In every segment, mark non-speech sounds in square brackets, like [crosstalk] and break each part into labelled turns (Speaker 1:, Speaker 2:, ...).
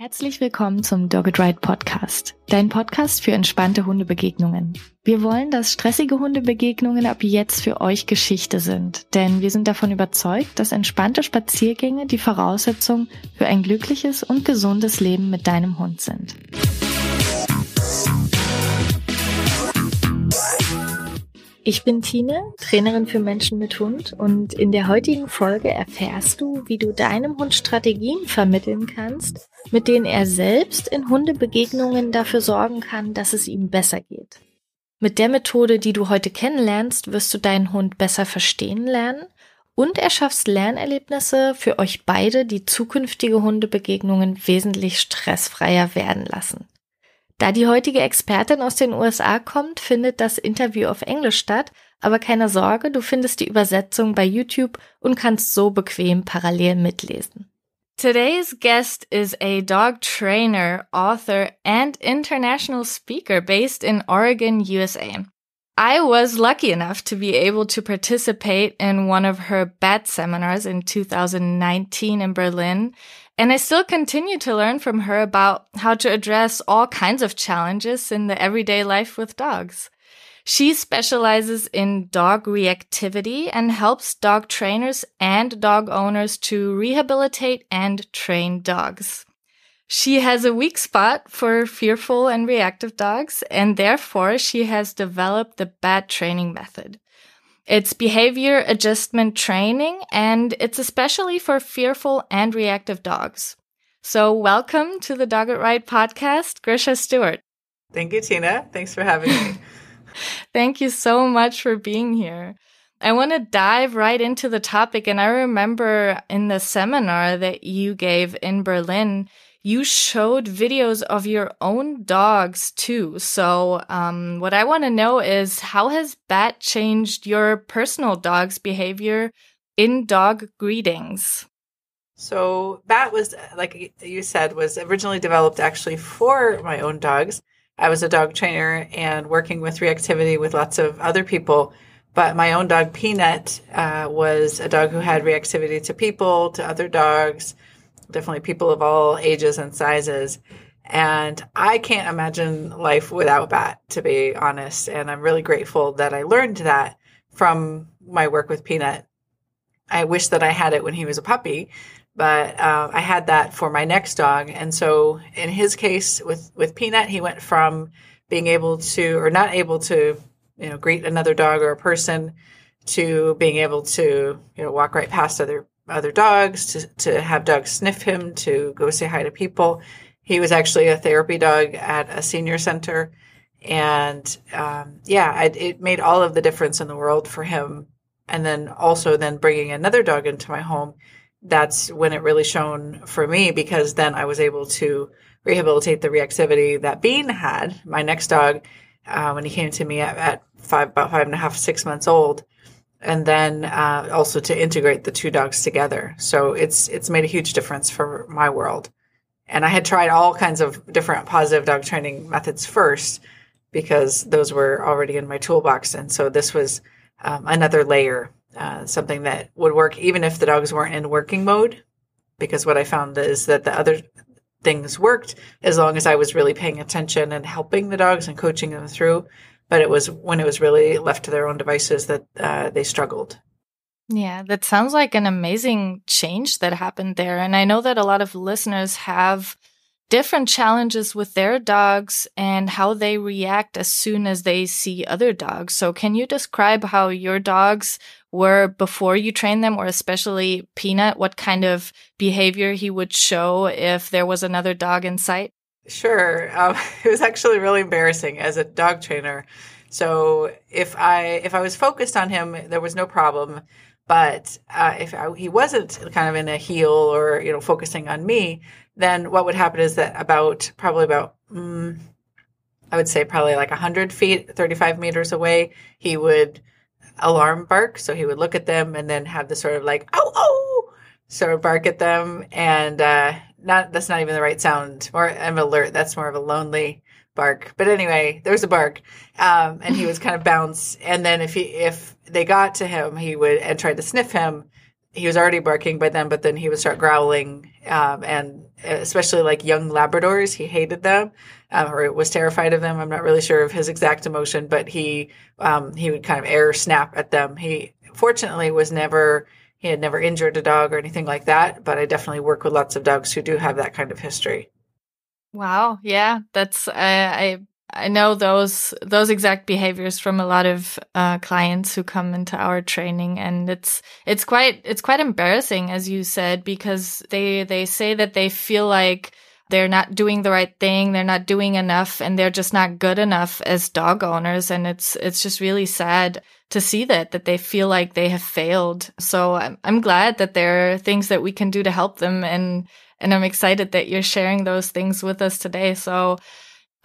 Speaker 1: Herzlich willkommen zum Dogged Ride Podcast, dein Podcast für entspannte Hundebegegnungen. Wir wollen, dass stressige Hundebegegnungen ab jetzt für euch Geschichte sind, denn wir sind davon überzeugt, dass entspannte Spaziergänge die Voraussetzung für ein glückliches und gesundes Leben mit deinem Hund sind. Ich bin Tine, Trainerin für Menschen mit Hund und in der heutigen Folge erfährst du, wie du deinem Hund Strategien vermitteln kannst, mit denen er selbst in Hundebegegnungen dafür sorgen kann, dass es ihm besser geht. Mit der Methode, die du heute kennenlernst, wirst du deinen Hund besser verstehen lernen und erschaffst Lernerlebnisse für euch beide, die zukünftige Hundebegegnungen wesentlich stressfreier werden lassen. Da die heutige Expertin aus den USA kommt, findet das Interview auf Englisch statt, aber keine Sorge, du findest die Übersetzung bei YouTube und kannst so bequem parallel mitlesen. Today's guest is a dog trainer, author, and international speaker based in Oregon, USA. I was lucky enough to be able to participate in one of her BAT seminars in 2019 in Berlin and I still continue to learn from her about how to address all kinds of challenges in the everyday life with dogs. She specializes in dog reactivity and helps dog trainers and dog owners to rehabilitate and train dogs. She has a weak spot for fearful and reactive dogs, and therefore she has developed the BAT training method. It's behavior adjustment training, and it's especially for fearful and reactive dogs. So, welcome to the Dog It Right podcast, Grisha Stewart.
Speaker 2: Thank you, Tina. Thanks for having me. [laughs]
Speaker 1: Thank you so much for being here. I want to dive right into the topic. And I remember in the seminar that you gave in Berlin, you showed videos of your own dogs too. So, um, what I want to know is how has BAT changed your personal dog's behavior in dog greetings?
Speaker 2: So, BAT was, like you said, was originally developed actually for my own dogs. I was a dog trainer and working with reactivity with lots of other people. But my own dog, Peanut, uh, was a dog who had reactivity to people, to other dogs, definitely people of all ages and sizes. And I can't imagine life without BAT, to be honest. And I'm really grateful that I learned that from my work with Peanut. I wish that I had it when he was a puppy, but uh, I had that for my next dog. And so in his case with, with Peanut, he went from being able to, or not able to, you know, greet another dog or a person to being able to, you know, walk right past other other dogs, to, to have dogs sniff him, to go say hi to people. He was actually a therapy dog at a senior center. And um, yeah, I, it made all of the difference in the world for him. And then also then bringing another dog into my home, that's when it really shone for me because then I was able to rehabilitate the reactivity that Bean had, my next dog, uh, when he came to me at, at five, about five and a half, six months old and then uh, also to integrate the two dogs together. So it's it's made a huge difference for my world. And I had tried all kinds of different positive dog training methods first because those were already in my toolbox, and so this was um, another layer, uh, something that would work even if the dogs weren't in working mode. Because what I found is that the other things worked as long as I was really paying attention and helping the dogs and coaching them through but it was when it was really left to their own devices that uh, they struggled.
Speaker 1: Yeah, that sounds like an amazing change that happened there. And I know that a lot of listeners have different challenges with their dogs and how they react as soon as they see other dogs. So, can you describe how your dogs were before you trained them, or especially Peanut, what kind of behavior he would show if there was another dog in sight?
Speaker 2: Sure. Um, [laughs] it was actually really embarrassing as a dog trainer. So if I if I was focused on him, there was no problem. But uh, if I, he wasn't kind of in a heel or you know focusing on me, then what would happen is that about probably about mm, I would say probably like hundred feet, thirty five meters away, he would alarm bark. So he would look at them and then have the sort of like oh oh sort of bark at them and. Uh, not that's not even the right sound. More I'm alert. That's more of a lonely bark. But anyway, there was a bark, um, and he was kind of bounce. And then if he if they got to him, he would and tried to sniff him. He was already barking by then, but then he would start growling, um, and especially like young Labradors, he hated them um, or was terrified of them. I'm not really sure of his exact emotion, but he um, he would kind of air snap at them. He fortunately was never he had never injured a dog or anything like that, but I definitely work with lots of dogs who do have that kind of history.
Speaker 1: Wow, yeah, that's uh, I I know those those exact behaviors from a lot of uh, clients who come into our training, and it's it's quite it's quite embarrassing, as you said, because they they say that they feel like they're not doing the right thing, they're not doing enough, and they're just not good enough as dog owners, and it's it's just really sad to see that that they feel like they have failed. So I'm I'm glad that there are things that we can do to help them, and and I'm excited that you're sharing those things with us today. So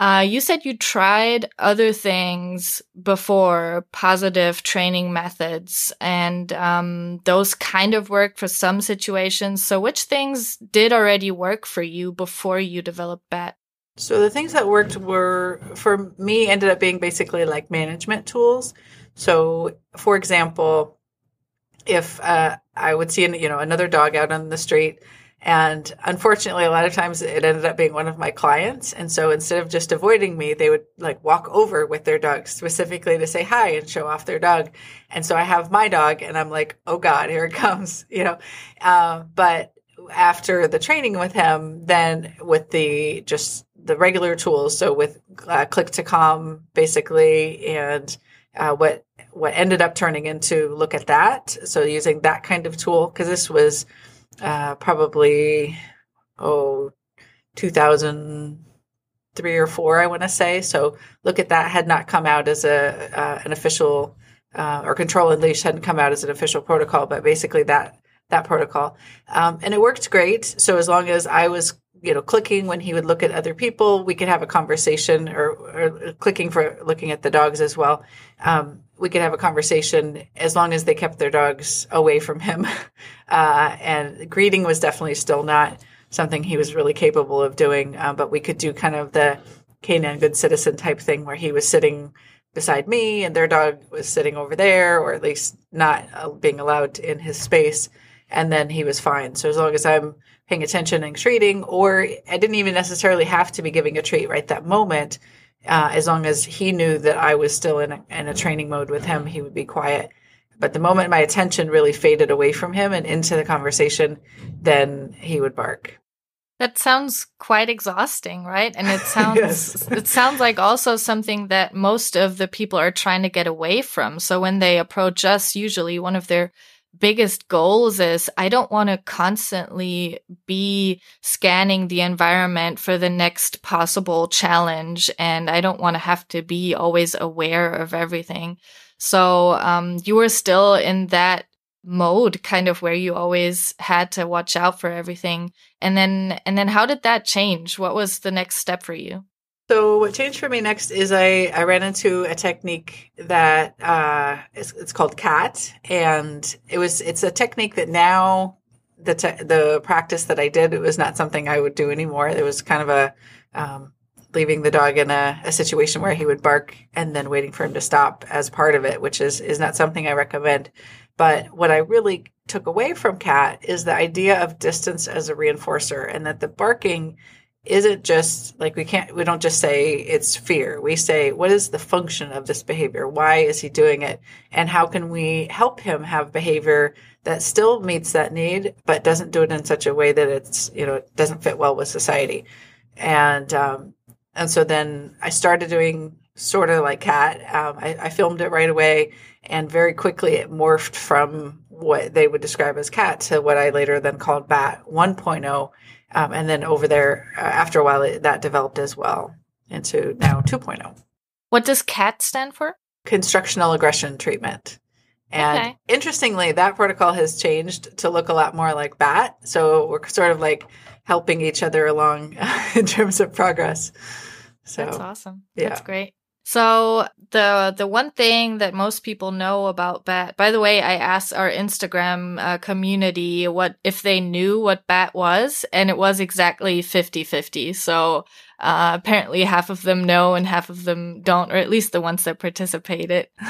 Speaker 1: uh, you said you tried other things before, positive training methods, and um, those kind of work for some situations. So, which things did already work for you before you developed BAT?
Speaker 2: So, the things that worked were, for me, ended up being basically like management tools. So, for example, if uh, I would see, you know, another dog out on the street and unfortunately, a lot of times it ended up being one of my clients. And so instead of just avoiding me, they would like walk over with their dog specifically to say hi and show off their dog. And so I have my dog and I'm like, oh God, here it [laughs] comes, you know. Uh, but after the training with him, then with the just the regular tools, so with uh, click to calm basically, and uh, what what ended up turning into look at that. So using that kind of tool because this was uh, probably oh 2003 or four i want to say. So look at that had not come out as a uh, an official uh, or Control Unleashed hadn't come out as an official protocol but basically that that protocol. Um, and it worked great. So as long as i was you know clicking when he would look at other people we could have a conversation or, or clicking for looking at the dogs as well. Um, we could have a conversation as long as they kept their dogs away from him. [laughs] Uh, and greeting was definitely still not something he was really capable of doing, uh, but we could do kind of the canine good citizen type thing where he was sitting beside me and their dog was sitting over there, or at least not uh, being allowed in his space. And then he was fine. So as long as I'm paying attention and treating, or I didn't even necessarily have to be giving a treat right that moment uh, as long as he knew that I was still in a, in a training mode with him, he would be quiet. But the moment my attention really faded away from him and into the conversation, then he would bark.
Speaker 1: That sounds quite exhausting, right? And it [laughs] sounds yes. it sounds like also something that most of the people are trying to get away from. So when they approach us, usually one of their biggest goals is I don't want to constantly be scanning the environment for the next possible challenge. And I don't want to have to be always aware of everything. So, um, you were still in that mode kind of where you always had to watch out for everything. And then, and then how did that change? What was the next step for you?
Speaker 2: So what changed for me next is I, I ran into a technique that uh, it's, it's called CAT, and it was it's a technique that now the te- the practice that I did it was not something I would do anymore. It was kind of a um, leaving the dog in a, a situation where he would bark and then waiting for him to stop as part of it, which is is not something I recommend. But what I really took away from CAT is the idea of distance as a reinforcer, and that the barking isn't just like we can't we don't just say it's fear. We say what is the function of this behavior? Why is he doing it? And how can we help him have behavior that still meets that need but doesn't do it in such a way that it's you know doesn't fit well with society? And um and so then i started doing sort of like cat um, I, I filmed it right away and very quickly it morphed from what they would describe as cat to what i later then called bat 1.0 um, and then over there, uh, after a while, it, that developed as well into now 2.0.
Speaker 1: What does CAT stand for?
Speaker 2: Constructional aggression treatment. And okay. interestingly, that protocol has changed to look a lot more like BAT. So we're sort of like helping each other along [laughs] in terms of progress. So
Speaker 1: that's awesome. Yeah. That's great. So the the one thing that most people know about bat. By the way, I asked our Instagram uh, community what if they knew what bat was, and it was exactly 50-50. So uh, apparently, half of them know and half of them don't, or at least the ones that participated. [laughs]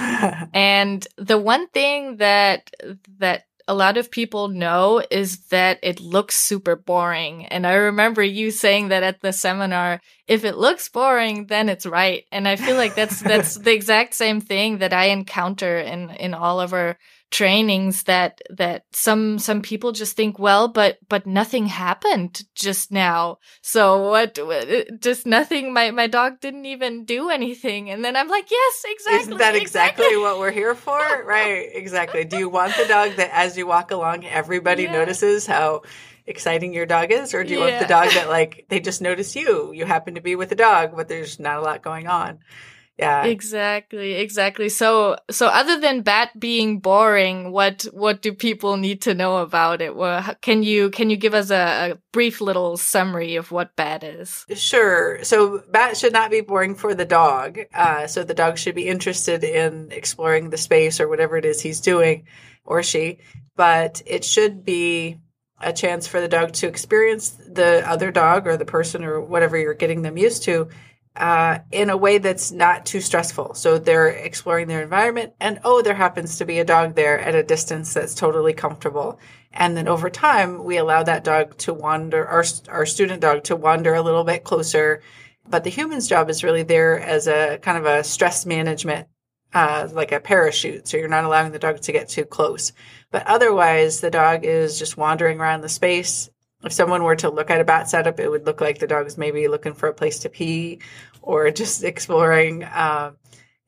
Speaker 1: and the one thing that that a lot of people know is that it looks super boring. And I remember you saying that at the seminar, if it looks boring, then it's right. And I feel like that's, that's [laughs] the exact same thing that I encounter in, in all of our trainings that that some some people just think well but but nothing happened just now. So what uh, just nothing. My my dog didn't even do anything. And then i'm like yes exactly
Speaker 2: isn't that exactly, exactly. what we're here for? [laughs] Right exactly. Do you want the dog that as you walk along everybody yeah. notices how exciting your dog is? Or do you yeah. want the dog that like they just notice you? You happen to be with a dog but there's not a lot going on yeah.
Speaker 1: Exactly exactly. So so other than bat being boring what what do people need to know about it? Well, can you can you give us a, a, brief little summary of what bat is?
Speaker 2: Sure. So bat should not be boring for the dog uh, so the dog should be interested in exploring the space or whatever it is he's doing or she but it should be a chance for the dog to experience the other dog or the person or whatever you're getting them used to uh, in a way that's not too stressful. So they're exploring their environment, and oh, there happens to be a dog there at a distance that's totally comfortable. And then over time, we allow that dog to wander, our, our student dog to wander a little bit closer. But the human's job is really there as a kind of a stress management, uh, like a parachute. So you're not allowing the dog to get too close. But otherwise, the dog is just wandering around the space if someone were to look at a bat setup, it would look like the dog's maybe looking for a place to pee or [laughs] just exploring. Um,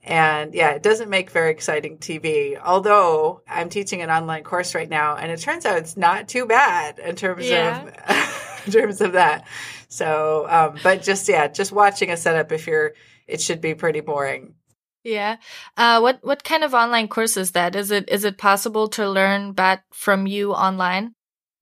Speaker 2: and yeah, it doesn't make very exciting TV. Although I'm teaching an online course right now, and it turns out it's not too bad in terms yeah. of [laughs] in terms of that. So, um, but just yeah, just watching a setup if you're, it should be pretty boring.
Speaker 1: Yeah. Uh, what what kind of online course is that? Is it is it possible to learn bat from you online?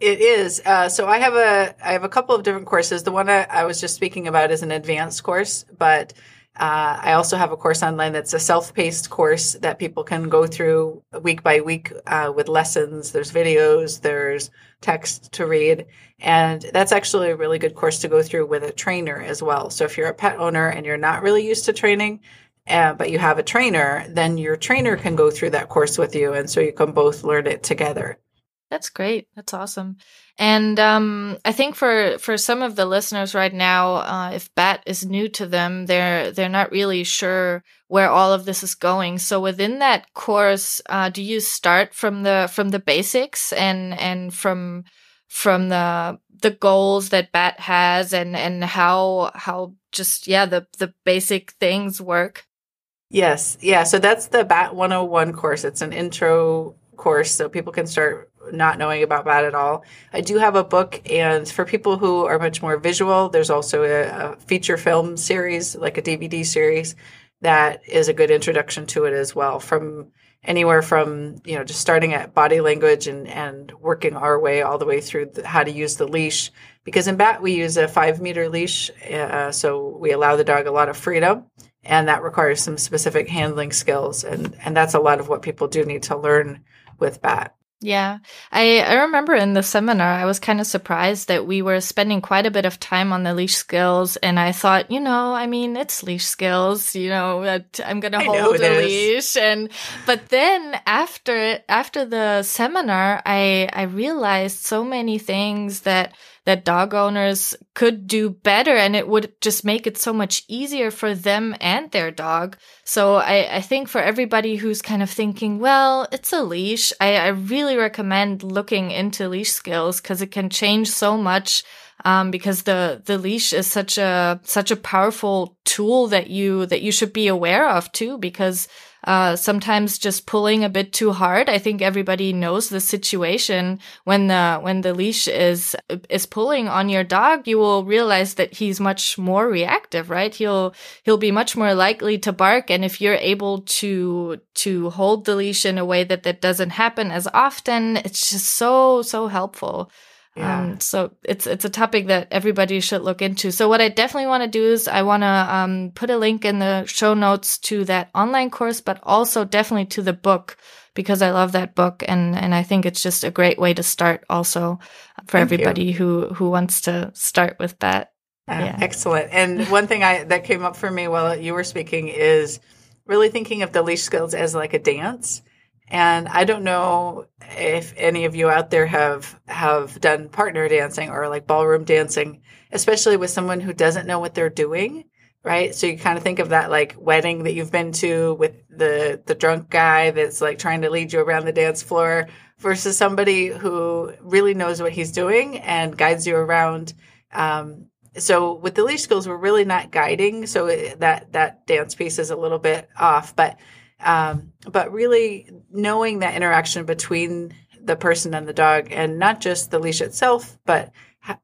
Speaker 2: It is. Uh, so I have a I have a couple of different courses. The one I, I was just speaking about is an advanced course, but uh, I also have a course online that's a self-paced course that people can go through week by week uh, with lessons. There's videos, there's text to read, and that's actually a really good course to go through with a trainer as well. So if you're a pet owner and you're not really used to training, uh, but you have a trainer, then your trainer can go through that course with you, and so you can both learn it together.
Speaker 1: That's great. That's awesome. And um, I think for for some of the listeners right now, uh, if bat is new to them, they're they're not really sure where all of this is going. So within that course, uh, do you start from the from the basics and and from from the the goals that bat has and and how how just yeah the the basic things work?
Speaker 2: Yes, yeah. So that's the Bat 101 course. It's an intro course, so people can start not knowing about bat at all. I do have a book, and for people who are much more visual, there's also a, a, feature film series, like a DVD series, that is a good introduction to it as well. From anywhere from you know just starting at body language and and working our way all the way through the, how to use the leash. Because in bat we use a five meter leash, uh, so we allow the dog a lot of freedom. And that requires some specific handling skills, and and that's a lot of what people do need to learn with bat.
Speaker 1: Yeah. I, I remember in the seminar, I was kind of surprised that we were spending quite a bit of time on the leash skills. And I thought, you know, I mean, it's leash skills, you know, I'm going to hold a leash. And, but then after, after the seminar, I, I realized so many things that, that dog owners could do better and it would just make it so much easier for them and their dog. So I, I think for everybody who's kind of thinking, well, it's a leash, I, I really recommend looking into leash skills because it can change so much um, because the the leash is such a such a powerful tool that you that you should be aware of too because uh, sometimes just pulling a bit too hard. I think everybody knows the situation when the when the leash is is pulling on your dog. You will realize that he's much more reactive, right? He'll he'll be much more likely to bark, and if you're able to to hold the leash in a way that that doesn't happen as often, it's just so so helpful. Yeah. Um, so it's it's a topic that everybody should look into. So what I definitely want to do is I want to um, put a link in the show notes to that online course, but also definitely to the book because I love that book and and I think it's just a great way to start also for Thank everybody you. who who wants to start with that.
Speaker 2: Uh, yeah. Excellent. And [laughs] one thing I that came up for me while you were speaking is really thinking of the leash skills as like a dance And I don't know if any of you out there have have done partner dancing or like ballroom dancing, especially with someone who doesn't know what they're doing, right? So you kind of think of that like wedding that you've been to with the the drunk guy that's like trying to lead you around the dance floor versus somebody who really knows what he's doing and guides you around. Um, so with the leash skills, we're really not guiding, so that that dance piece is a little bit off, but um, but really knowing that interaction between the person and the dog, and not just the leash itself, but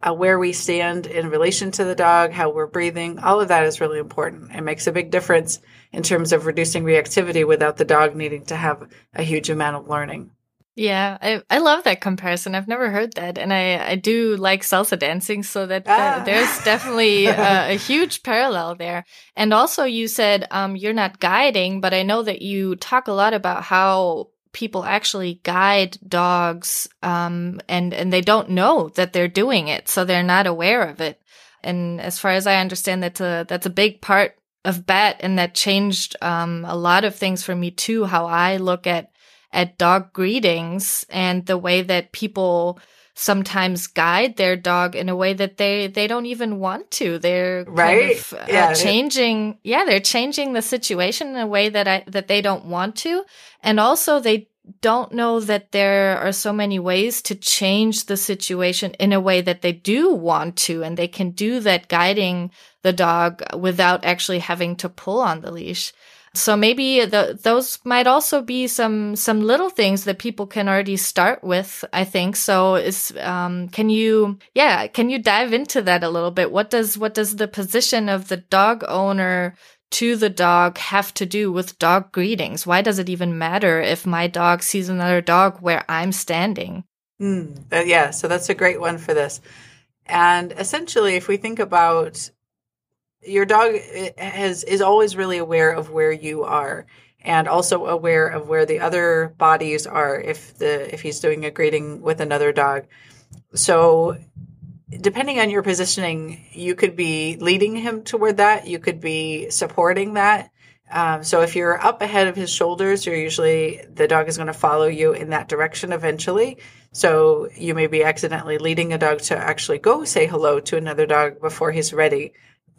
Speaker 2: uh, where we stand in relation to the dog, how we're breathing, all of that is really important. It makes a big difference in terms of reducing reactivity without the dog needing to have a huge amount of learning.
Speaker 1: Yeah, I, I love that comparison. I've never heard that. And I, I do like salsa dancing, so that ah. there's definitely a, a, huge parallel there. And also, you said um, you're not guiding, but I know that you talk a lot about how people actually guide dogs um, and, and they don't know that they're doing it, so they're not aware of it. And as far as I understand, that's a, that's a big part of BAT, and that changed um, a lot of things for me too, how I look at at dog greetings and the way that people sometimes guide their dog in a way that they they don't even want to. They're
Speaker 2: right?
Speaker 1: kind of, uh, yeah. changing yeah they're changing the situation in a way that i that they don't want to. And also they don't know that there are so many ways to change the situation in a way that they do want to and they can do that guiding the dog without actually having to pull on the leash so maybe the, those might also be some some little things that people can already start with. I think so. Is um, can you yeah can you dive into that a little bit? What does what does the position of the dog owner to the dog have to do with dog greetings? Why does it even matter if my dog sees another dog where I'm standing?
Speaker 2: Mm, yeah, so that's a great one for this. And essentially, if we think about your dog has is always really aware of where you are and also aware of where the other bodies are if the if he's doing a greeting with another dog. So depending on your positioning you could be leading him toward that you could be supporting that. Um, so if you're up ahead of his shoulders you're usually the dog is going to follow you in that direction eventually. So you may be accidentally leading a dog to actually go say hello to another dog before he's ready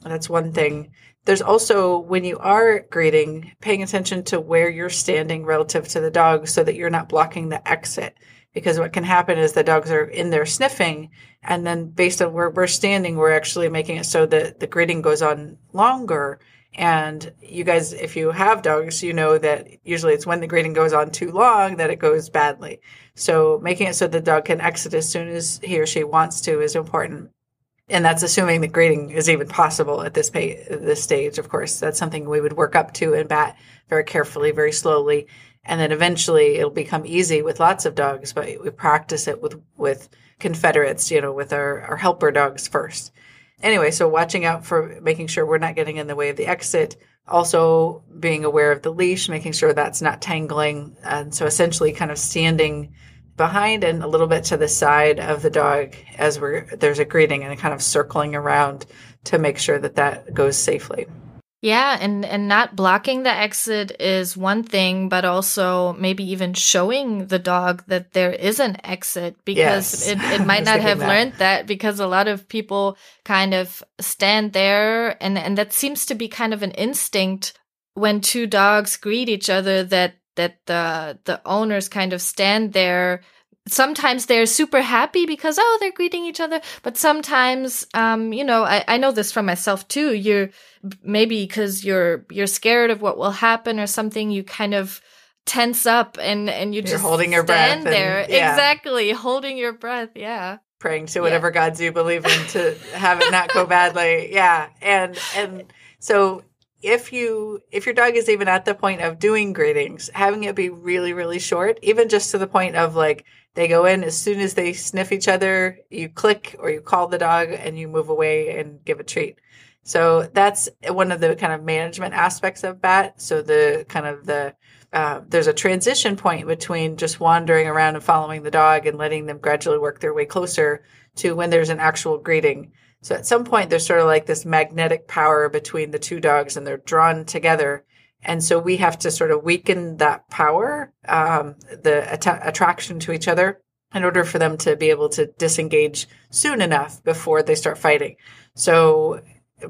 Speaker 2: that's one thing. There's also when you are greeting, paying attention to where you're standing relative to the dog so that you're not blocking the exit. Because what can happen is the dogs are in there sniffing, and then based on where we're standing, we're actually making it so that the greeting goes on longer. And you guys, if you have dogs, you know that usually it's when the greeting goes on too long that it goes badly. So making it so the dog can exit as soon as he or she wants to is important and that's assuming that grading is even possible at this pay, this stage. Of course, that's something we would work up to and bat very carefully, very slowly, and then eventually it'll become easy with lots of dogs. But we practice it with with confederates, you know, with our, our helper dogs first. Anyway, so watching out for making sure we're not getting in the way of the exit. Also, being aware of the leash, making sure that's not tangling, and so essentially, kind of standing behind and a little bit to the side of the dog as we're there's a greeting and kind of circling around to make sure that that goes safely.
Speaker 1: Yeah, and and not blocking the exit is one thing, but also maybe even showing the dog that there is an exit because yes. it, [laughs] it might not have that. learned that because a lot of people kind of stand there and and that seems to be kind of an instinct when two dogs greet each other that that the the owners kind of stand there sometimes they're super happy because oh they're greeting each other but sometimes um you know i, I know this from myself too you're maybe because you're you're scared of what will happen or something you kind of tense up and and you
Speaker 2: you're
Speaker 1: just
Speaker 2: holding your breath
Speaker 1: there yeah. exactly holding your breath yeah
Speaker 2: praying to whatever yeah. gods you believe in to have it not go badly yeah and and so if you if your dog is even at the point of doing greetings having it be really really short even just to the point of like they go in as soon as they sniff each other you click or you call the dog and you move away and give a treat. So that's one of the kind of management aspects of bat. So the kind of the uh, there's a transition point between just wandering around and following the dog and letting them gradually work their way closer to when there's an actual greeting so at some point, there's sort of like this magnetic power between the two dogs and they're drawn together. And so we have to sort of weaken that power, um, the att- attraction to each other in order for them to be able to disengage soon enough before they start fighting. So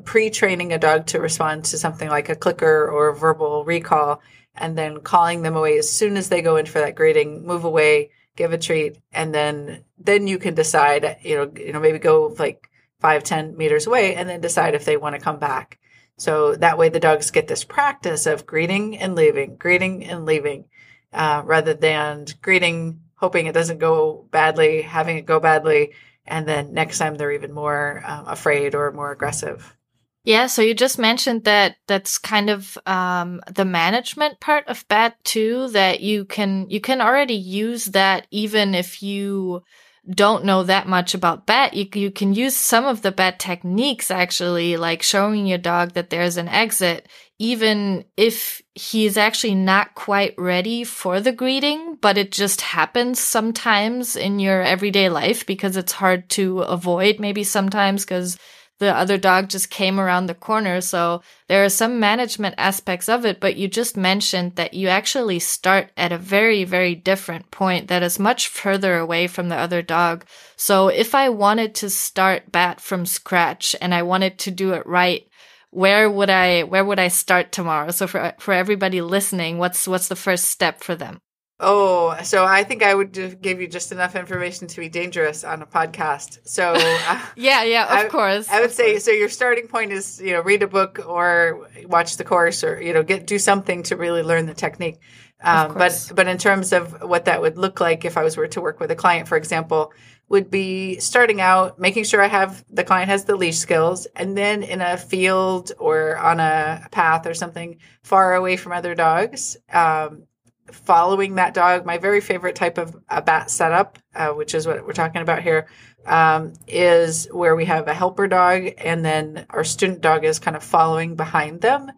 Speaker 2: pre-training a dog to respond to something like a clicker or verbal recall and then calling them away as soon as they go in for that greeting, move away, give a treat, and then then you can decide, you know, you know, maybe go like five, ten meters away and then decide if they want to come back. So that way the dogs get this practice of greeting and leaving, greeting and leaving, uh, rather than greeting, hoping it doesn't go badly, having it go badly, and then next time they're even more um, afraid or more aggressive.
Speaker 1: Yeah, so you just mentioned that that's kind of um, the management part of BAT too. That you can you can already use that even if you don't know that much about BAT. You you can use some of the BAT techniques actually, like showing your dog that there's an exit, even if he's actually not quite ready for the greeting, but it just happens sometimes in your everyday life because it's hard to avoid. Maybe sometimes because the other dog just came around the corner. So there are some management aspects of it, but you just mentioned that you actually start at a very, very different point that is much further away from the other dog. So if I wanted to start bat from scratch and I wanted to do it right, where would I, where would I start tomorrow? So for, for everybody listening, what's, what's the first step for them?
Speaker 2: Oh, so I think I would give you just enough information to be dangerous on a podcast. So [laughs] uh,
Speaker 1: yeah, yeah, of
Speaker 2: I,
Speaker 1: course.
Speaker 2: I would say
Speaker 1: course.
Speaker 2: so. Your starting point is you know read a book or watch the course or you know get do something to really learn the technique. Um, but but in terms of what that would look like if I was were to work with a client, for example, would be starting out making sure I have the client has the leash skills, and then in a field or on a path or something far away from other dogs. Um, following that dog. My very favorite type of a bat setup, uh, which is what we're talking about here, um, is where we have a helper dog and then our student dog is kind of following behind them.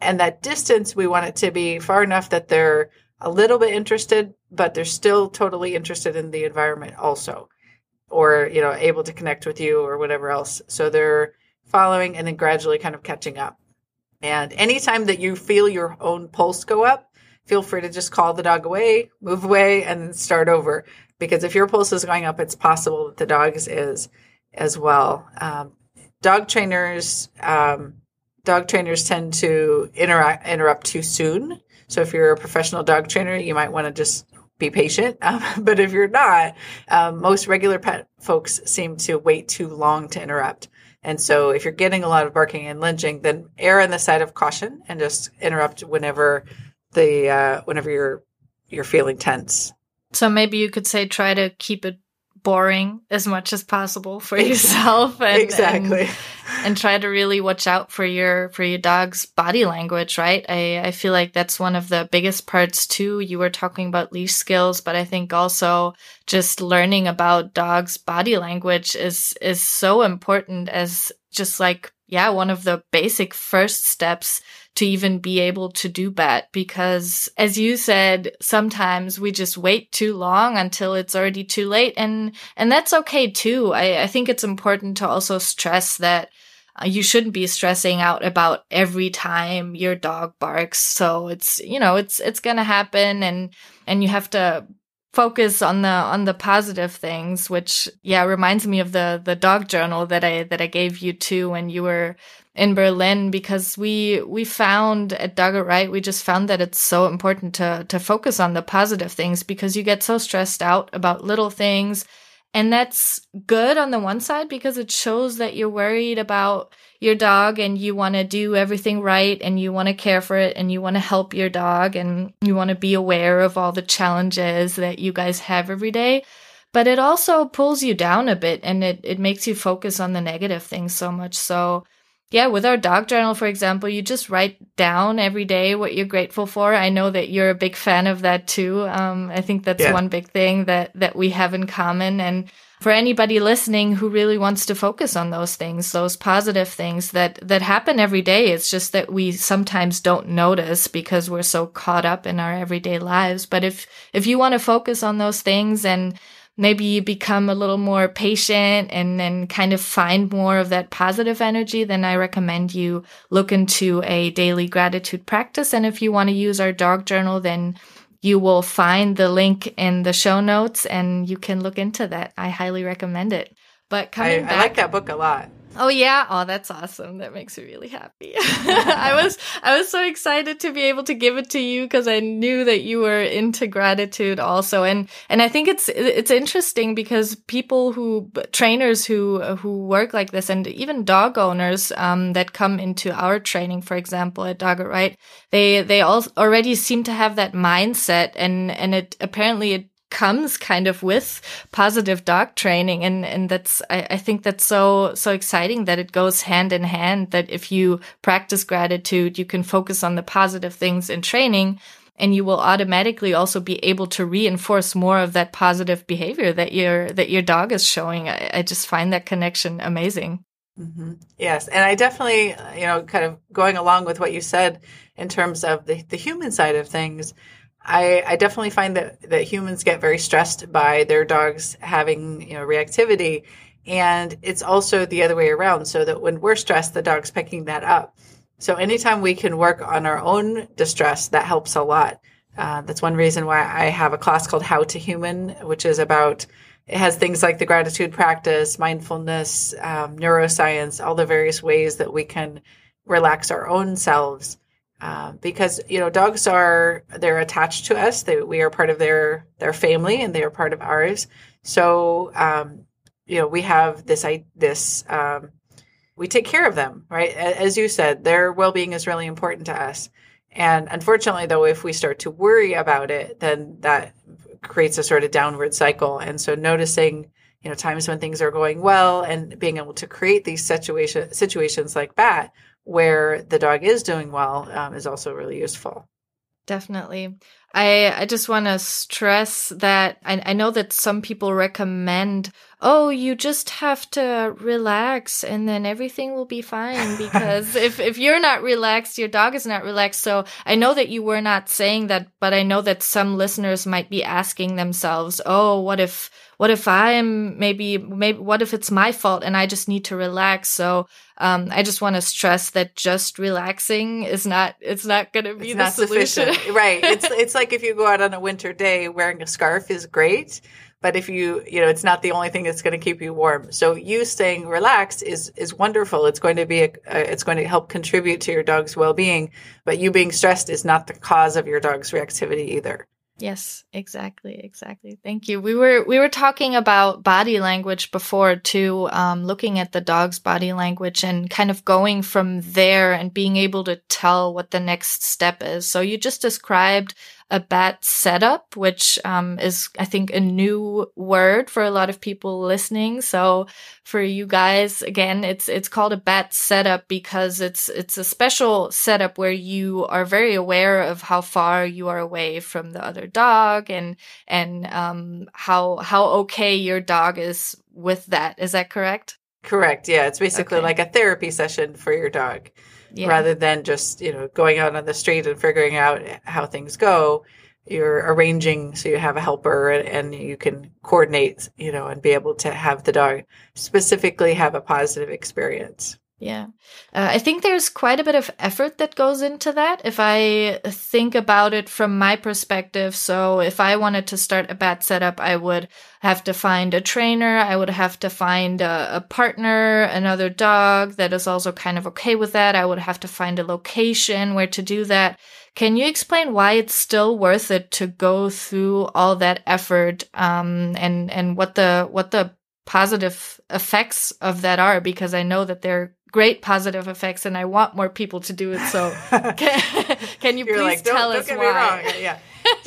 Speaker 2: And that distance, we want it to be far enough that they're a little bit interested, but they're still totally interested in the environment also, or, you know, able to connect with you or whatever else. So they're following and then gradually kind of catching up. And anytime that you feel your own pulse go up, feel free to just call the dog away, move away, and start over. Because if your pulse is going up, it's possible that the dog's is as well. Um, dog trainers, um, dog trainers tend to interact, interrupt too soon. So if you're a professional dog trainer, you might want to just be patient. [laughs] Um, but if you're not, um, most regular pet folks seem to wait too long to interrupt. And so if you're getting a lot of barking and lunging, then err on the side of caution and just interrupt whenever the uh, whenever you're you're feeling tense.
Speaker 1: So maybe you could say try to keep it boring as much as possible for yourself and,
Speaker 2: exactly.
Speaker 1: and, and, try to really watch out for your for your dog's body language right? I i feel like that's one of the biggest parts too. You were talking about leash skills but i think also just learning about dogs body language is is so important as just like yeah one of the basic first steps to even be able to do that because as you said sometimes we just wait too long until it's already too late and and that's okay too. I, I think it's important to also stress that uh, you shouldn't be stressing out about every time your dog barks. So it's you know it's it's gonna happen and and you have to focus on the on the positive things which yeah reminds me of the the dog journal that i that i gave you too when you were in Berlin because we we found at Dog It Right we just found that it's so important to to focus on the positive things because you get so stressed out about little things and that's good on the one side because it shows that you're worried about your dog and you want to do everything right and you want to care for it and you want to help your dog and you want to be aware of all the challenges that you guys have every day. But it also pulls you down a bit and it, it makes you focus on the negative things so much. So yeah, with our dog journal, for example, you just write down every day what you're grateful for. I know that you're a big fan of that too. Um, I think that's yeah. one big thing that, that we have in common. And for anybody listening who really wants to focus on those things, those positive things that, that happen every day, it's just that we sometimes don't notice because we're so caught up in our everyday lives. But if, if you want to focus on those things and maybe you become a little more patient and then kind of find more of that positive energy, then I recommend you look into a daily gratitude practice. And if you want to use our dog journal, then you will find the link in the show notes and you can look into that. I highly recommend it. But coming
Speaker 2: I,
Speaker 1: back,
Speaker 2: I like that book a lot.
Speaker 1: Oh yeah. Oh, that's awesome. That makes me really happy. [laughs] I was I was so excited to be able to give it to you because I knew that you were into gratitude also. And and I think it's it's interesting because people who trainers who who work like this and even dog owners um, that come into our training, for example, at Dog Right, they they all already seem to have that mindset and and it apparently it comes kind of with positive dog training. And and that's I, I, think that's so so exciting that it goes hand in hand that if you practice gratitude you can focus on the positive things in training and you will automatically also be able to reinforce more of that positive behavior that your that your dog is showing. I, I just find that connection amazing.
Speaker 2: Mm-hmm. yes. And i definitely you know kind of going along with what you said in terms of the, the human side of things I, I definitely find that, that humans get very stressed by their dogs having you know reactivity. And it's also the other way around so that when we're stressed the dog's picking that up. So anytime we can work on our own distress that helps a lot. Uh, that's one reason why i have a class called how to human which is about it has things like the gratitude practice mindfulness um, neuroscience all the various ways that we can relax our own selves uh, because you know dogs are they're attached to us. They, we are part of their their family, and they are part of ours. So um, you know we have this I this um, we take care of them, right? As you said, their well being is really important to us. And unfortunately, though, if we start to worry about it, then that creates a sort of downward cycle. And so noticing you know times when things are going well and being able to create these situation situations like that where the dog is doing well um, is also really useful.
Speaker 1: Definitely. I I just want to stress that I, I know that some people recommend, oh, you just have to relax and then everything will be fine [laughs] because if if you're not relaxed, your dog is not relaxed. So I know that you were not saying that, but I know that some listeners might be asking themselves, oh, what if what if I'm maybe maybe what if it's my fault and I just need to relax? So um, I just want to stress that just relaxing is not it's not going to be it's the solution. [laughs]
Speaker 2: right. It's [laughs] it's like if you go out on a winter day wearing a scarf is great, but if you you know it's not the only thing that's going to keep you warm. So you staying relaxed is is wonderful. It's going to be a, it's going to help contribute to your dog's well-being, but you being stressed is not the cause of your dog's reactivity either.
Speaker 1: Yes, exactly, exactly. Thank you. We were we were talking about body language before too, um, looking at the dog's body language and kind of going from there and being able to tell what the next step is. So you just described a bat setup, which um, is, I think, a new word for a lot of people listening. So for you guys, again, it's it's called a bat setup because it's it's a special setup where you are very aware of how far you are away from the other dog and and um, how how okay your dog is with that. Is that correct?
Speaker 2: Correct. Yeah, it's basically okay. like a therapy session for your dog yeah. rather than just you know going out on the street and figuring out how things go you're arranging so you have a helper and, you can coordinate you know and be able to have the dog specifically have a positive experience
Speaker 1: yeah. Uh, I think there's quite a bit of effort that goes into that. If I think about it from my perspective, so if I wanted to start a bat setup, I would have to find a trainer. I would have to find a, a partner, another dog that is also kind of okay with that. I would have to find a location where to do that. Can you explain why it's still worth it to go through all that effort, um, and, and what the, what the positive effects of that are? Because I know that they're great positive effects and I want more people to do it. So [laughs] can, can you You're please like, tell don't, us don't why?
Speaker 2: Yeah.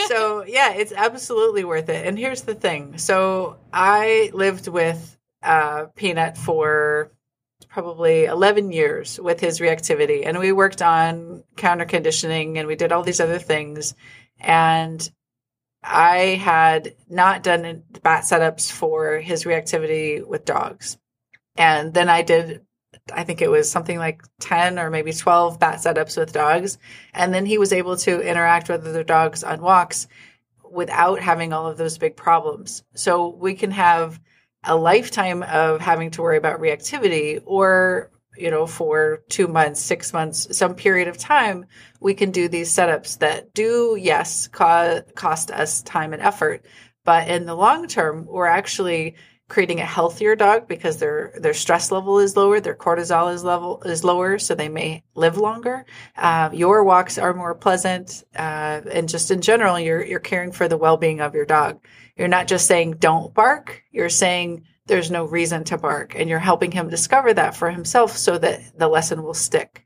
Speaker 2: so yeah, it's absolutely worth it. And here's the thing. So I lived with uh, Peanut for probably 11 years with his reactivity and we worked on counter conditioning and we did all these other things. And I had not done bat setups for his reactivity with dogs. And then I did I think it was something like 10 or maybe 12 bat setups with dogs. And then he was able to interact with other dogs on walks without having all of those big problems. So we can have a lifetime of having to worry about reactivity or you know for 2 months 6 months some period of time we can do these setups that do yes co- cost us time and effort but in the long term we're actually creating a healthier dog because their their stress level is lower, their cortisol is level is lower, so they may live longer. Uh, your walks are more pleasant, uh, and just in general, you're you're caring for the well being of your dog. You're not just saying don't bark. You're saying there's no reason to bark, and you're helping him discover that for himself, so that the lesson will stick.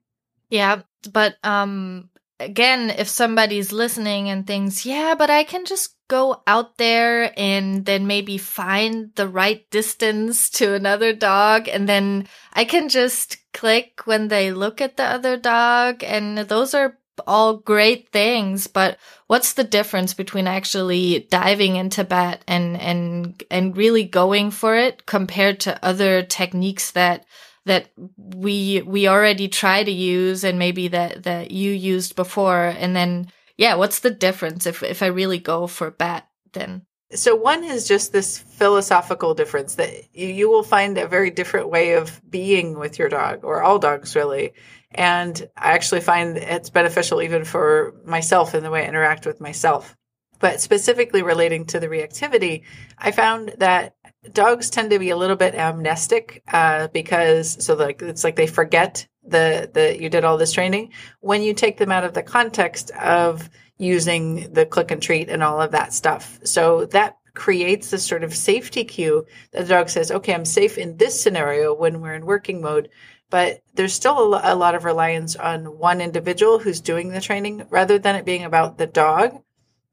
Speaker 1: Yeah, but um, again, if somebody's listening and thinks, yeah, but I can just go out there and then maybe find the right distance to another dog and then I can just click when they look at the other dog and those are all great things, but what's the difference between actually diving into bat and and and really going for it compared to other techniques that that we we already try to use and maybe that that you used before. And then yeah what's the difference? If if i really go for bat then.
Speaker 2: So one is just this philosophical difference that you, will find a very different way of being with your dog or all dogs really. And i actually find it's beneficial even for myself in the way i interact with myself. But specifically relating to the reactivity i found that dogs tend to be a little bit amnestic uh, because so like it's like they forget the the you did all this training when you take them out of the context of using the click and treat and all of that stuff. So that creates this sort of safety cue that the dog says, "Okay, I'm safe in this scenario when we're in working mode." But there's still a lot of reliance on one individual who's doing the training rather than it being about the dog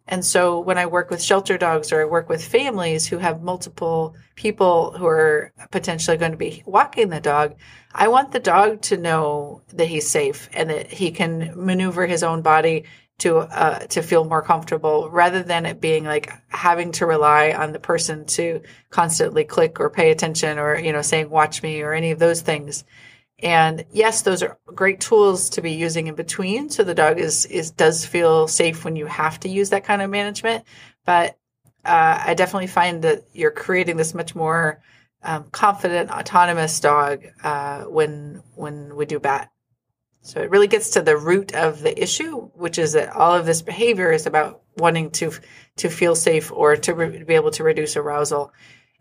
Speaker 2: and so when I work with shelter dogs or I work with families who have multiple people who are potentially going to be walking the dog, I want the dog to know that he's safe and that he can maneuver his own body to uh, to feel more comfortable rather than it being like having to rely on the person to constantly click or pay attention or you know saying watch me or any of those things and yes, those are great tools to be using in between. So the dog is, is does feel safe when you have to use that kind of management. But uh, I definitely find that you're creating this much more um, confident, autonomous dog uh, when when we do bat. So it really gets to the root of the issue, which is that all of this behavior is about wanting to to feel safe or to re- be able to reduce arousal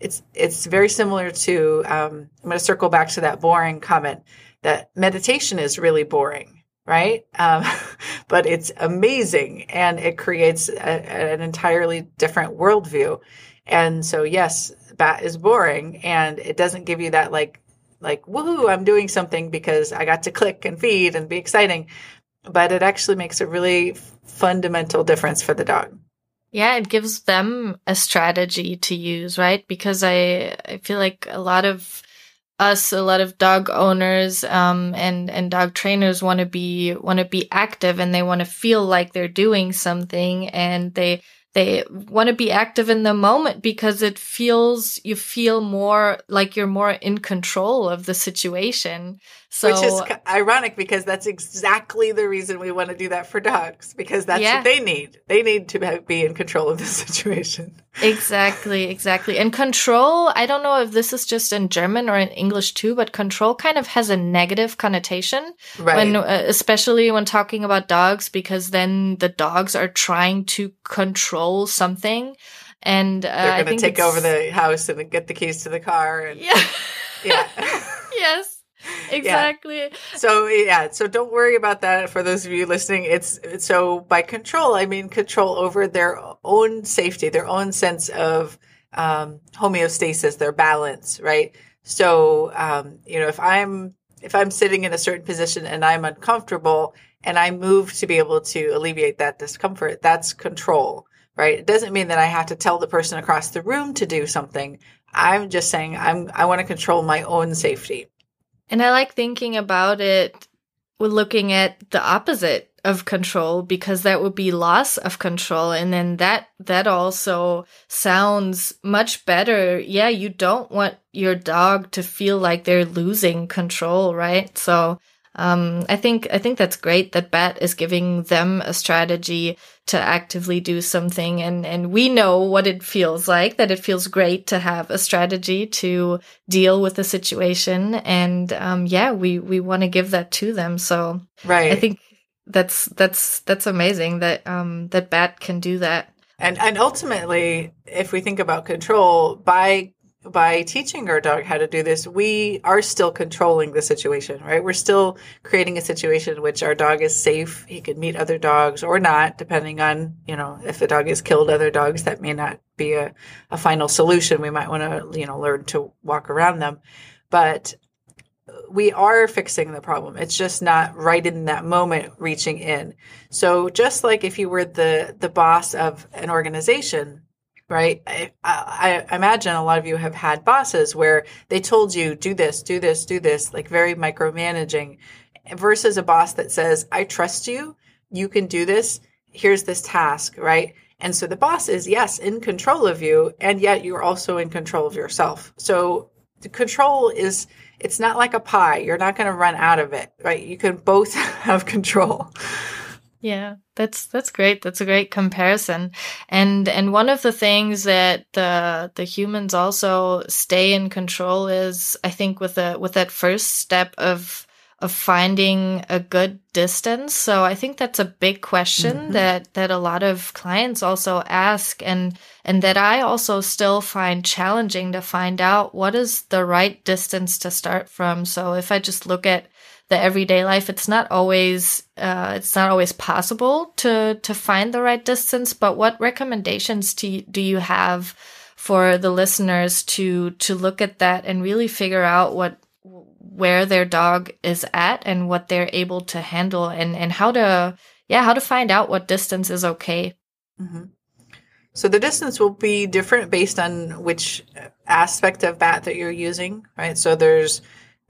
Speaker 2: it's it's very similar to um, i'm going to circle back to that boring comment that meditation is really boring right? Um, [laughs] but it's amazing and it creates a, an entirely different worldview. And so yes that is boring and it doesn't give you that like like woohoo i'm doing something because i got to click and feed and be exciting. But it actually makes a really fundamental difference for the dog
Speaker 1: yeah, it gives them a strategy to use, right? Because I I feel like a lot of us, a lot of dog owners um, and and dog trainers want to be want to be active and they want to feel like they're doing something and they they want to be active in the moment because it feels you feel more like you're more in control of the situation so,
Speaker 2: Which is ironic because that's exactly the reason we want to do that for dogs because that's yeah. what they need. They need to be in control of the [laughs] situation.
Speaker 1: Exactly, exactly. And control, I don't know if this is just in German or in English too, but control kind of has a negative connotation. Right. When, uh, especially when talking about dogs, because then the dogs are trying to control something. And uh,
Speaker 2: they're going to take over the house and get the keys to the car. And,
Speaker 1: yeah.
Speaker 2: yeah. [laughs]
Speaker 1: yes [laughs] exactly.
Speaker 2: Yeah. So yeah, so don't worry about that for those of you listening. It's so by control, I mean control over their own safety, their own sense of um, homeostasis, their balance, right? So um, you know, if I'm if I'm sitting in a certain position and I'm uncomfortable and I move to be able to alleviate that discomfort, that's control, right? It doesn't mean that I have to tell the person across the room to do something. I'm just saying I'm I want to control my own safety.
Speaker 1: And I like thinking about it looking at the opposite of control because that would be loss of control and then that that also sounds much better. Yeah you don't want your dog to feel like they're losing control right? So um, I think I think that's great that Bat is giving them a strategy to actively do something, and and we know what it feels like. That it feels great to have a strategy to deal with the situation, and um, yeah, we we want to give that to them. So
Speaker 2: right,
Speaker 1: I think that's that's that's amazing that um, that Bat can do that.
Speaker 2: And and ultimately, if we think about control, by by teaching our dog how to do this, we are still controlling the situation, right? We're still creating a situation in which our dog is safe. He can meet other dogs or not, depending on, you know, if the dog has killed other dogs, that may not be a, a final solution. We might want to, you know, learn to walk around them. But we are fixing the problem. It's just not right in that moment reaching in. So just like if you were the the boss of an organization, right? I, I, imagine a lot of you have had bosses where they told you, do this, do this, do this, like very micromanaging, versus a boss that says, I trust you, you can do this, here's this task, right? And so the boss is, yes, in control of you, and yet you're also in control of yourself. So the control is, it's not like a pie. You're not going to run out of it, right? You can both [laughs] have control.
Speaker 1: Yeah, that's that's great. That's a great comparison. And and one of the things that the the humans also stay in control is I think with the with that first step of of finding a good distance. So I think that's a big question mm-hmm. that that a lot of clients also ask and and that I also still find challenging to find out what is the right distance to start from. So if I just look at the everyday life it's not always uh, it's not always possible to to find the right distance but what recommendations do you, do you have for the listeners to to look at that and really figure out what where their dog is at and what they're able to handle and and how to yeah how to find out what distance is okay
Speaker 2: mm-hmm. so the distance will be different based on which aspect of bat that you're using right so there's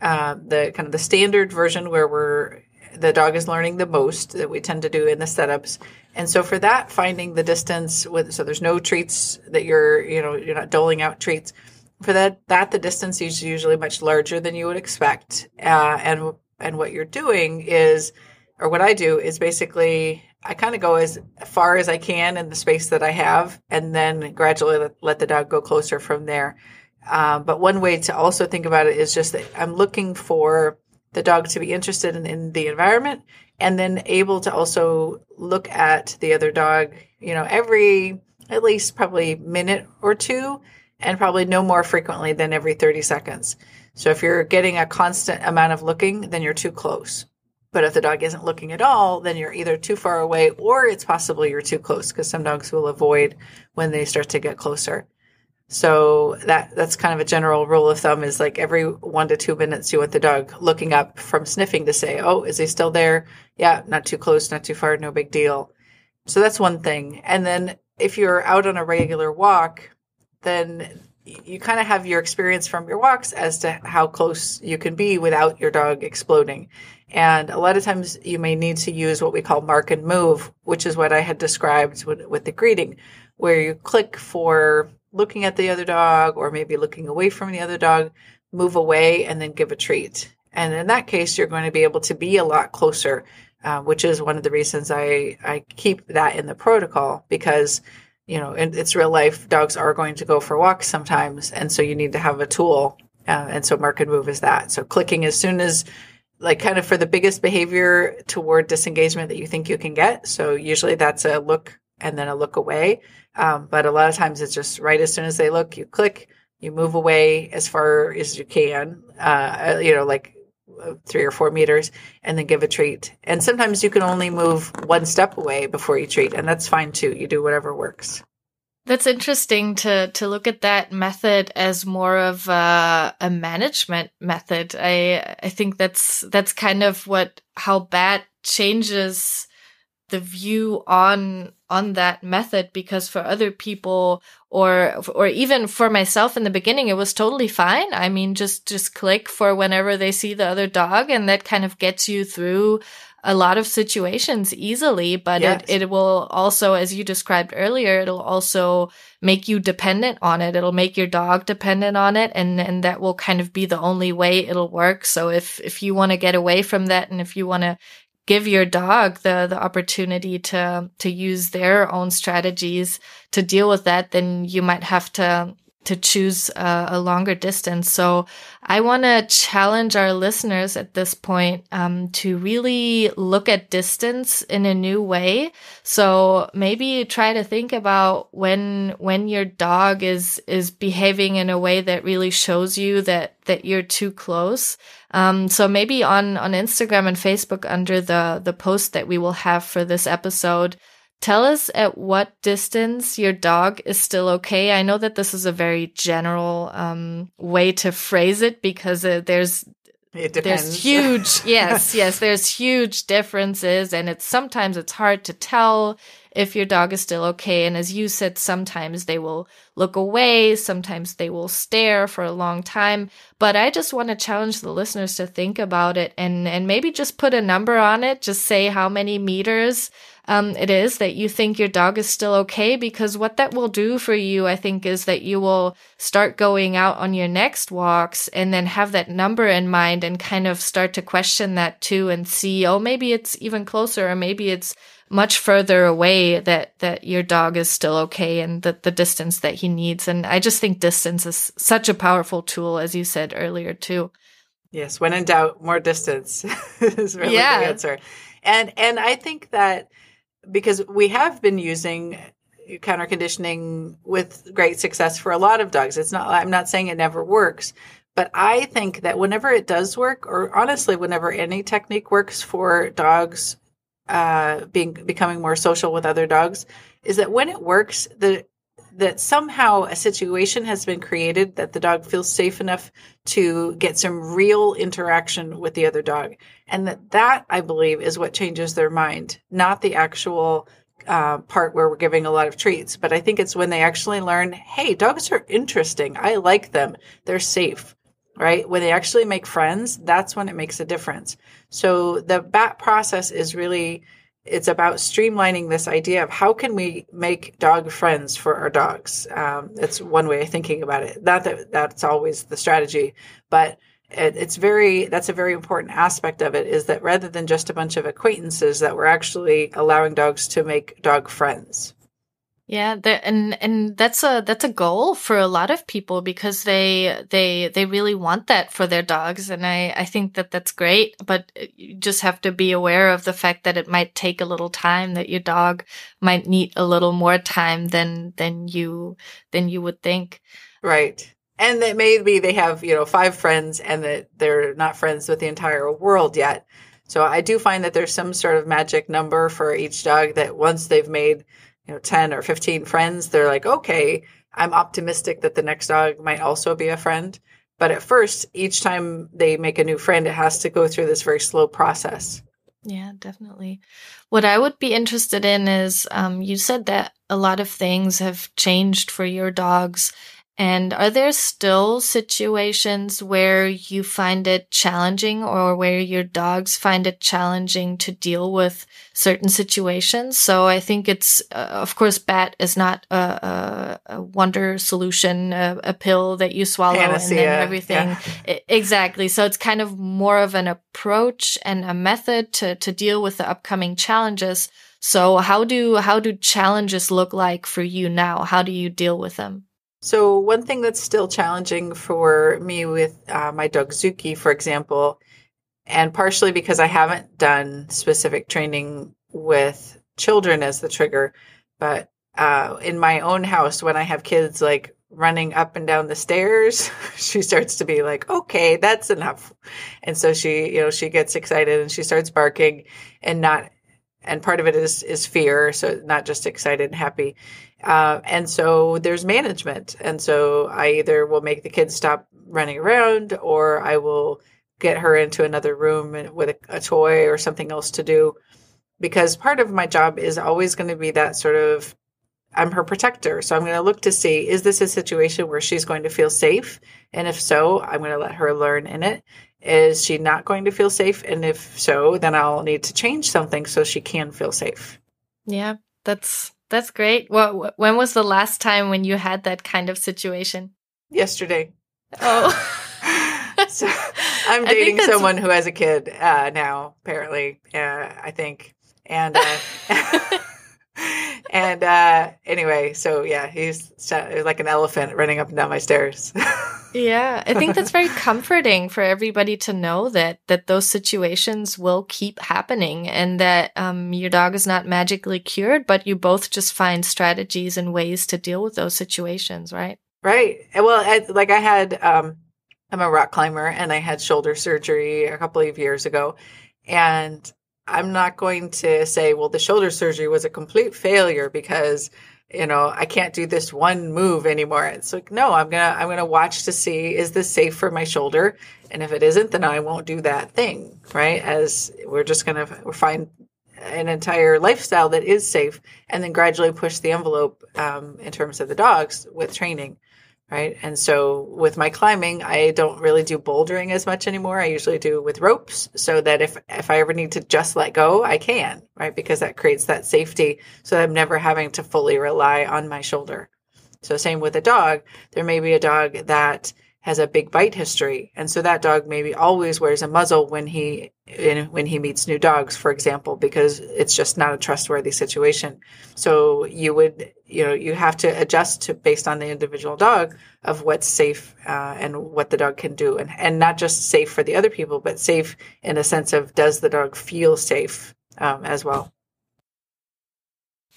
Speaker 2: uh, the kind of the standard version where we're the dog is learning the most that we tend to do in the setups. And so for that, finding the distance with so there's no treats that you're you know you're not doling out treats. For that, that the distance is usually much larger than you would expect. Uh, and and what you're doing is, or what I do is basically I kind of go as far as I can in the space that I have, and then gradually let, let the dog go closer from there. Uh, but one way to also think about it is just that I'm looking for the dog to be interested in, in the environment and then able to also look at the other dog, you know, every at least probably minute or two and probably no more frequently than every 30 seconds. So if you're getting a constant amount of looking, then you're too close. But if the dog isn't looking at all, then you're either too far away or it's possible you're too close because some dogs will avoid when they start to get closer. So that that's kind of a general rule of thumb is like every one to two minutes you want the dog looking up from sniffing to say, Oh, is he still there? Yeah, not too close, not too far, no big deal. So that's one thing. And then if you're out on a regular walk, then you kind of have your experience from your walks as to how close you can be without your dog exploding. And a lot of times you may need to use what we call mark and move, which is what I had described with, with the greeting, where you click for looking at the other dog or maybe looking away from the other dog, move away and then give a treat. And in that case, you're going to be able to be a lot closer, uh, which is one of the reasons I, I keep that in the protocol because, you know, in, it's real life. Dogs are going to go for walks sometimes. And so you need to have a tool. Uh, and so mark and move is that. So clicking as soon as, like kind of for the biggest behavior toward disengagement that you think you can get. So usually that's a look and then a look away. Um, but a lot of times it's just right as soon as they look, you click, you move away as far as you can, uh, you know, like uh, three or four meters, and then give a treat. And sometimes you can only move one step away before you treat, and that's fine too. You do whatever works.
Speaker 1: That's interesting to to look at that method as more of a, a management method. I I think that's that's kind of what how Bat changes the view on on that method because for other people or or even for myself in the beginning it was totally fine i mean just just click for whenever they see the other dog and that kind of gets you through a lot of situations easily, but yes. it, it will also, as you described earlier, it'll also make you dependent on it. It'll make your dog dependent on it. And, and that will kind of be the only way it'll work. So if, if you want to get away from that and if you want to give your dog the the opportunity to to use their own strategies to deal with that then you might have to to choose a, a longer distance. So I want to challenge our listeners at this point um, to really look at distance in a new way. So maybe try to think about when when your dog is is behaving in a way that really shows you that that you're too close. Um, so maybe on on Instagram and Facebook under the the post that we will have for this episode Tell us at what distance your dog is still okay. I know that this is a very general um, way to phrase it because uh, there's there's huge [laughs] yes yes there's huge differences and it's sometimes it's hard to tell if your dog is still okay. And as you said sometimes they will look away sometimes they will stare for a long time. But i just want to challenge the listeners to think about it and and maybe just put a number on it. Just say how many meters um, it is that you think your dog is still okay because what that will do for you, I think, is that you will start going out on your next walks and then have that number in mind and kind of start to question that too and see, oh, maybe it's even closer or maybe it's much further away that that your dog is still okay and the, the distance that he needs and i just think distance is such a powerful tool as you said earlier too
Speaker 2: yes when in doubt more distance [laughs] is really yeah. the answer and and i think that because we have been using counter conditioning with great success for a lot of dogs. It's not, I'm not saying it never works, but I think that whenever it does work, or honestly, whenever any technique works for dogs uh, being becoming more social with other dogs, is that when it works, the that somehow a situation has been created that the dog feels safe enough to get some real interaction with the other dog. And that that i believe is what changes their mind not the actual uh, part where we're giving a lot of treats. But i think it's when they actually learn hey dogs are interesting. I like them. They're safe right? When they actually make friends that's when it makes a difference so the bat process is really it's about streamlining this idea of how can we make dog friends for our dogs. Um, it's one way of thinking about it. Not that that's always the strategy, but it, it's very that's a very important aspect of it. Is that rather than just a bunch of acquaintances, that we're actually allowing dogs to make dog friends.
Speaker 1: Yeah, and and that's a that's a goal for a lot of people because they they they really want that for their dogs, and I I think that that's great. But uh, you just have to be aware of the fact that it might take a little time, that your dog might need a little more time than than you than you would think.
Speaker 2: Right, and that maybe they have you know five friends, and that they're not friends with the entire world yet. So I do find that there's some sort of magic number for each dog that once they've made you know 10 or 15 friends they're like okay i'm optimistic that the next dog might also be a friend. But at first each time they make a new friend it has to go through this very slow process.
Speaker 1: Yeah definitely. What i would be interested in is um, you said that a lot of things have changed for your dogs and are there still situations where you find it challenging or where your dogs find it challenging to deal with certain situations? So I think it's, uh, of course, BAT is not a, a, a wonder solution, a, a, pill that you swallow Panacea, and then everything. Yeah. [laughs] Exactly. So it's kind of more of an approach and a method to, to deal with the upcoming challenges. So how do, how do challenges look like for you now? How do you deal with them?
Speaker 2: So, one thing that's still challenging for me with uh, my dog Zuki, for example, and partially because I haven't done specific training with children as the trigger, but uh, in my own house, when I have kids like running up and down the stairs, [laughs] she starts to be like, okay, that's enough. And so she, you know, she gets excited and she starts barking and not, and part of it is, is fear. So not just excited and happy. Uh, and so there's management. And so I either will make the kids stop running around or I will get her into another room with a, a toy or something else to do. Because part of my job is always going to be that sort of I'm her protector. So I'm going to look to see is this a situation where she's going to feel safe? And if so, I'm going to let her learn in it. Is she not going to feel safe? And if so, then I'll need to change something so she can feel safe.
Speaker 1: Yeah, that's that's great. Well, when was the last time when you had that kind of situation?
Speaker 2: Yesterday.
Speaker 1: Oh. [laughs]
Speaker 2: so [laughs] I'm dating someone who has a kid uh, now, apparently. Uh, I think, and uh, [laughs] and uh, anyway, so yeah, he's like an elephant running up and down my stairs. [laughs]
Speaker 1: yeah, I think that's very comforting for everybody to know that that those situations will keep happening, and that um, your dog is not magically cured, but you both just find strategies and ways to deal with those situations, right?
Speaker 2: Right. Well, I, like I had, um, I'm a rock climber, and I had shoulder surgery a couple of years ago, and I'm not going to say, well, the shoulder surgery was a complete failure because you know I can't do this one move anymore. It's like no, I'm gonna I'm gonna watch to see is this safe for my shoulder, and if it isn't, then I won't do that thing. Right? As we're just gonna find an entire lifestyle that is safe, and then gradually push the envelope um, in terms of the dogs with training right? And so with my climbing, I don't really do bouldering as much anymore. I usually do with ropes so that if if I ever need to just let go, I can, right? Because that creates that safety so that I'm never having to fully rely on my shoulder. So same with a dog, there may be a dog that has a big bite history. And so that dog maybe always wears a muzzle when he when he meets new dogs for example because it's just not a trustworthy situation. So you would you know you have to adjust to based on the individual dog of what's safe uh, and what the dog can do. And and not just safe for the other people but safe in a sense of does the dog feel safe um, as well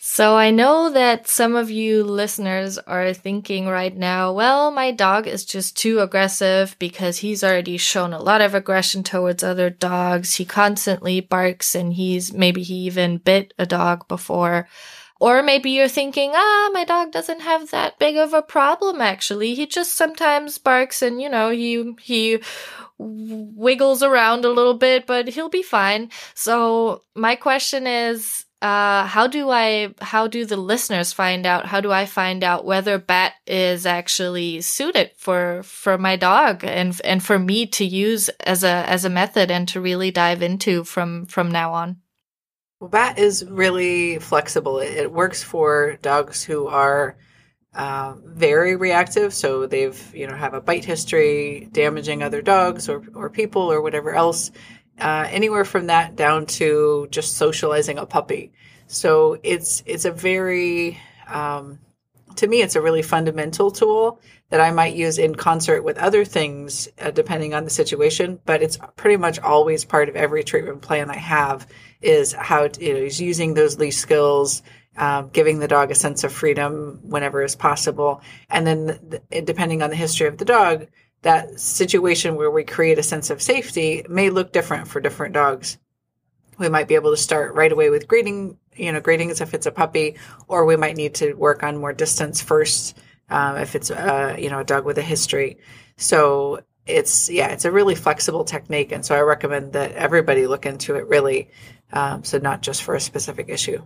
Speaker 1: so I know that some of you listeners are thinking right now, well, my dog is just too aggressive because he's already shown a lot of aggression towards other dogs. He constantly barks and he's maybe he even bit a dog before. Or maybe you're thinking, ah, my dog doesn't have that big of a problem actually. He just sometimes barks and, you know, he, he wiggles around a little bit, but he'll be fine. So my question is, uh, how do I, how do the listeners find out? How do I find out whether bat is actually suited for, for my dog and, and for me to use as a, as a method and to really dive into from, from now on?
Speaker 2: Well, bat is really flexible. It, it works for dogs who are, uh, very reactive. So they've, you know, have a bite history, damaging other dogs or, or people or whatever else uh, anywhere from that down to just socializing a puppy. So it's it's a very um, to me it's a really fundamental tool that I might use in concert with other things uh, depending on the situation. But it's pretty much always part of every treatment plan I have is how to, you know is using those leash skills. Um, giving the dog a sense of freedom whenever is possible, and then depending on the history of the dog, that situation where we create a sense of safety may look different for different dogs. We might be able to start right away with greeting, you know, grading as if it's a puppy, or we might need to work on more distance first um, if it's a, you know, a dog with a history. So it's, yeah, it's a really flexible technique. And so I recommend that everybody look into it really. Um, so not just for a specific issue.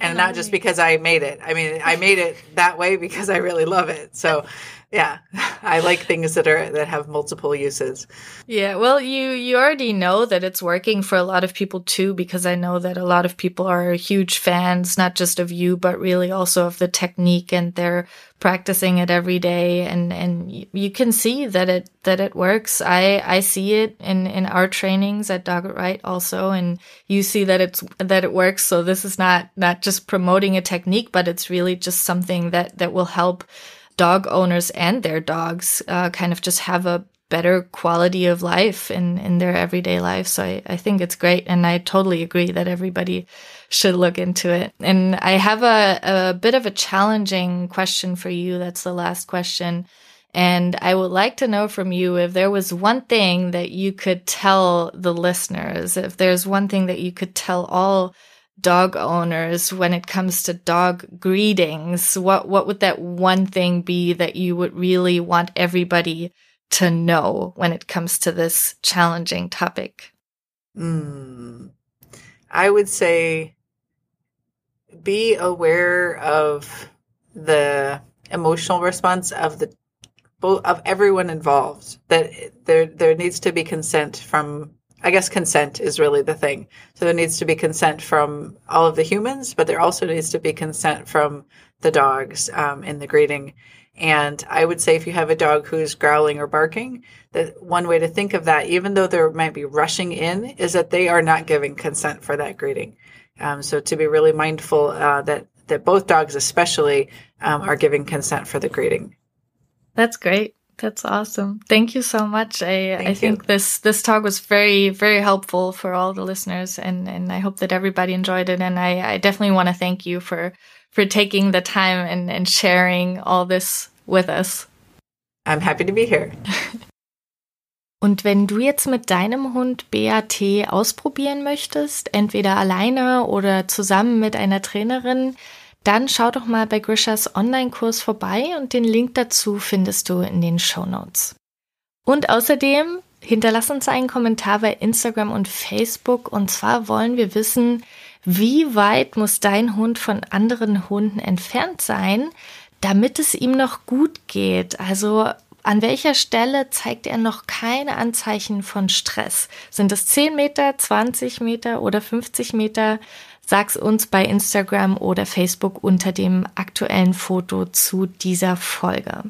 Speaker 2: and not just because I made it. I mean, I made it that way because I really love it. So yeah. [laughs] I like things that are that have multiple uses.
Speaker 1: Yeah well you you already know that it's working for a lot of people too because i know that a lot of people are huge fans not just of you but really also of the technique and they're practicing it every day. And and you can see that it that it works. I i see it in in our trainings at dog right also and you see that it's that it works. So this is not not just promoting a technique but it's really just something that that will help dog owners and their dogs uh, kind of just have a better quality of life in, in their everyday life. So I, I think it's great. And I totally agree that everybody should look into it. And I have a, a bit of a challenging question for you. That's the last question. And I would like to know from you if there was one thing that you could tell the listeners, if there's one thing that you could tell all dog owners when it comes to dog greetings? What what would that one thing be that you would really want everybody to know when it comes to this challenging topic?
Speaker 2: Mm, I would say be aware of the emotional response of the of everyone involved that there there needs to be consent from I guess consent is really the thing. So there needs to be consent from all of the humans, but there also needs to be consent from the dogs um, in the greeting. And I would say if you have a dog who's growling or barking, that one way to think of that, even though they might be rushing in, is that they are not giving consent for that greeting. Um, so to be really mindful uh, that that both dogs, especially, um, are giving consent for the greeting.
Speaker 1: That's great. That's awesome. Thank you so much. I, I think this, this talk was very, very helpful for all the listeners and, and I hope that everybody enjoyed it. And I, I definitely want to thank you for, for taking the time and, and sharing all this with us.
Speaker 2: I'm happy to be here. [laughs]
Speaker 1: Und wenn du jetzt mit deinem Hund BAT ausprobieren möchtest, entweder alleine oder zusammen mit einer Trainerin, dann schau doch mal bei Grishas Online-Kurs vorbei und den Link dazu findest du in den Show Notes. Und außerdem hinterlass uns einen Kommentar bei Instagram und Facebook und zwar wollen wir wissen, wie weit muss dein Hund von anderen Hunden entfernt sein, damit es ihm noch gut geht? Also an welcher Stelle zeigt er noch keine Anzeichen von Stress? Sind es 10 Meter, 20 Meter oder 50 Meter? Sag's uns bei Instagram oder Facebook unter dem aktuellen Foto zu dieser Folge.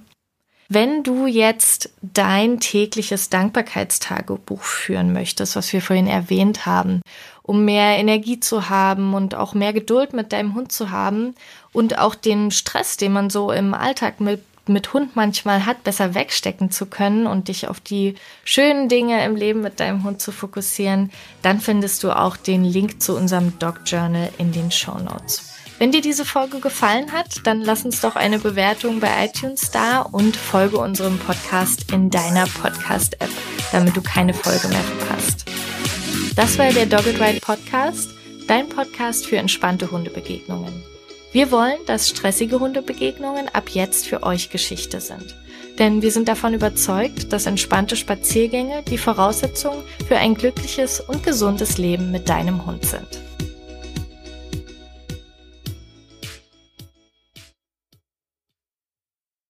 Speaker 1: Wenn du jetzt dein tägliches Dankbarkeitstagebuch führen möchtest, was wir vorhin erwähnt haben, um mehr Energie zu haben und auch mehr Geduld mit deinem Hund zu haben und auch den Stress, den man so im Alltag mit mit Hund manchmal hat, besser wegstecken zu können und dich auf die schönen Dinge im Leben mit deinem Hund zu fokussieren, dann findest du auch den Link zu unserem Dog Journal in den Show Notes. Wenn dir diese Folge gefallen hat, dann lass uns doch eine Bewertung bei iTunes da und folge unserem Podcast in deiner Podcast-App, damit du keine Folge mehr verpasst. Das war der Dogged Ride Podcast, dein Podcast für entspannte Hundebegegnungen. Wir wollen, dass stressige Hundebegegnungen ab jetzt für euch Geschichte sind. Denn wir sind davon überzeugt, dass entspannte Spaziergänge die Voraussetzung für ein glückliches und gesundes Leben mit deinem Hund sind.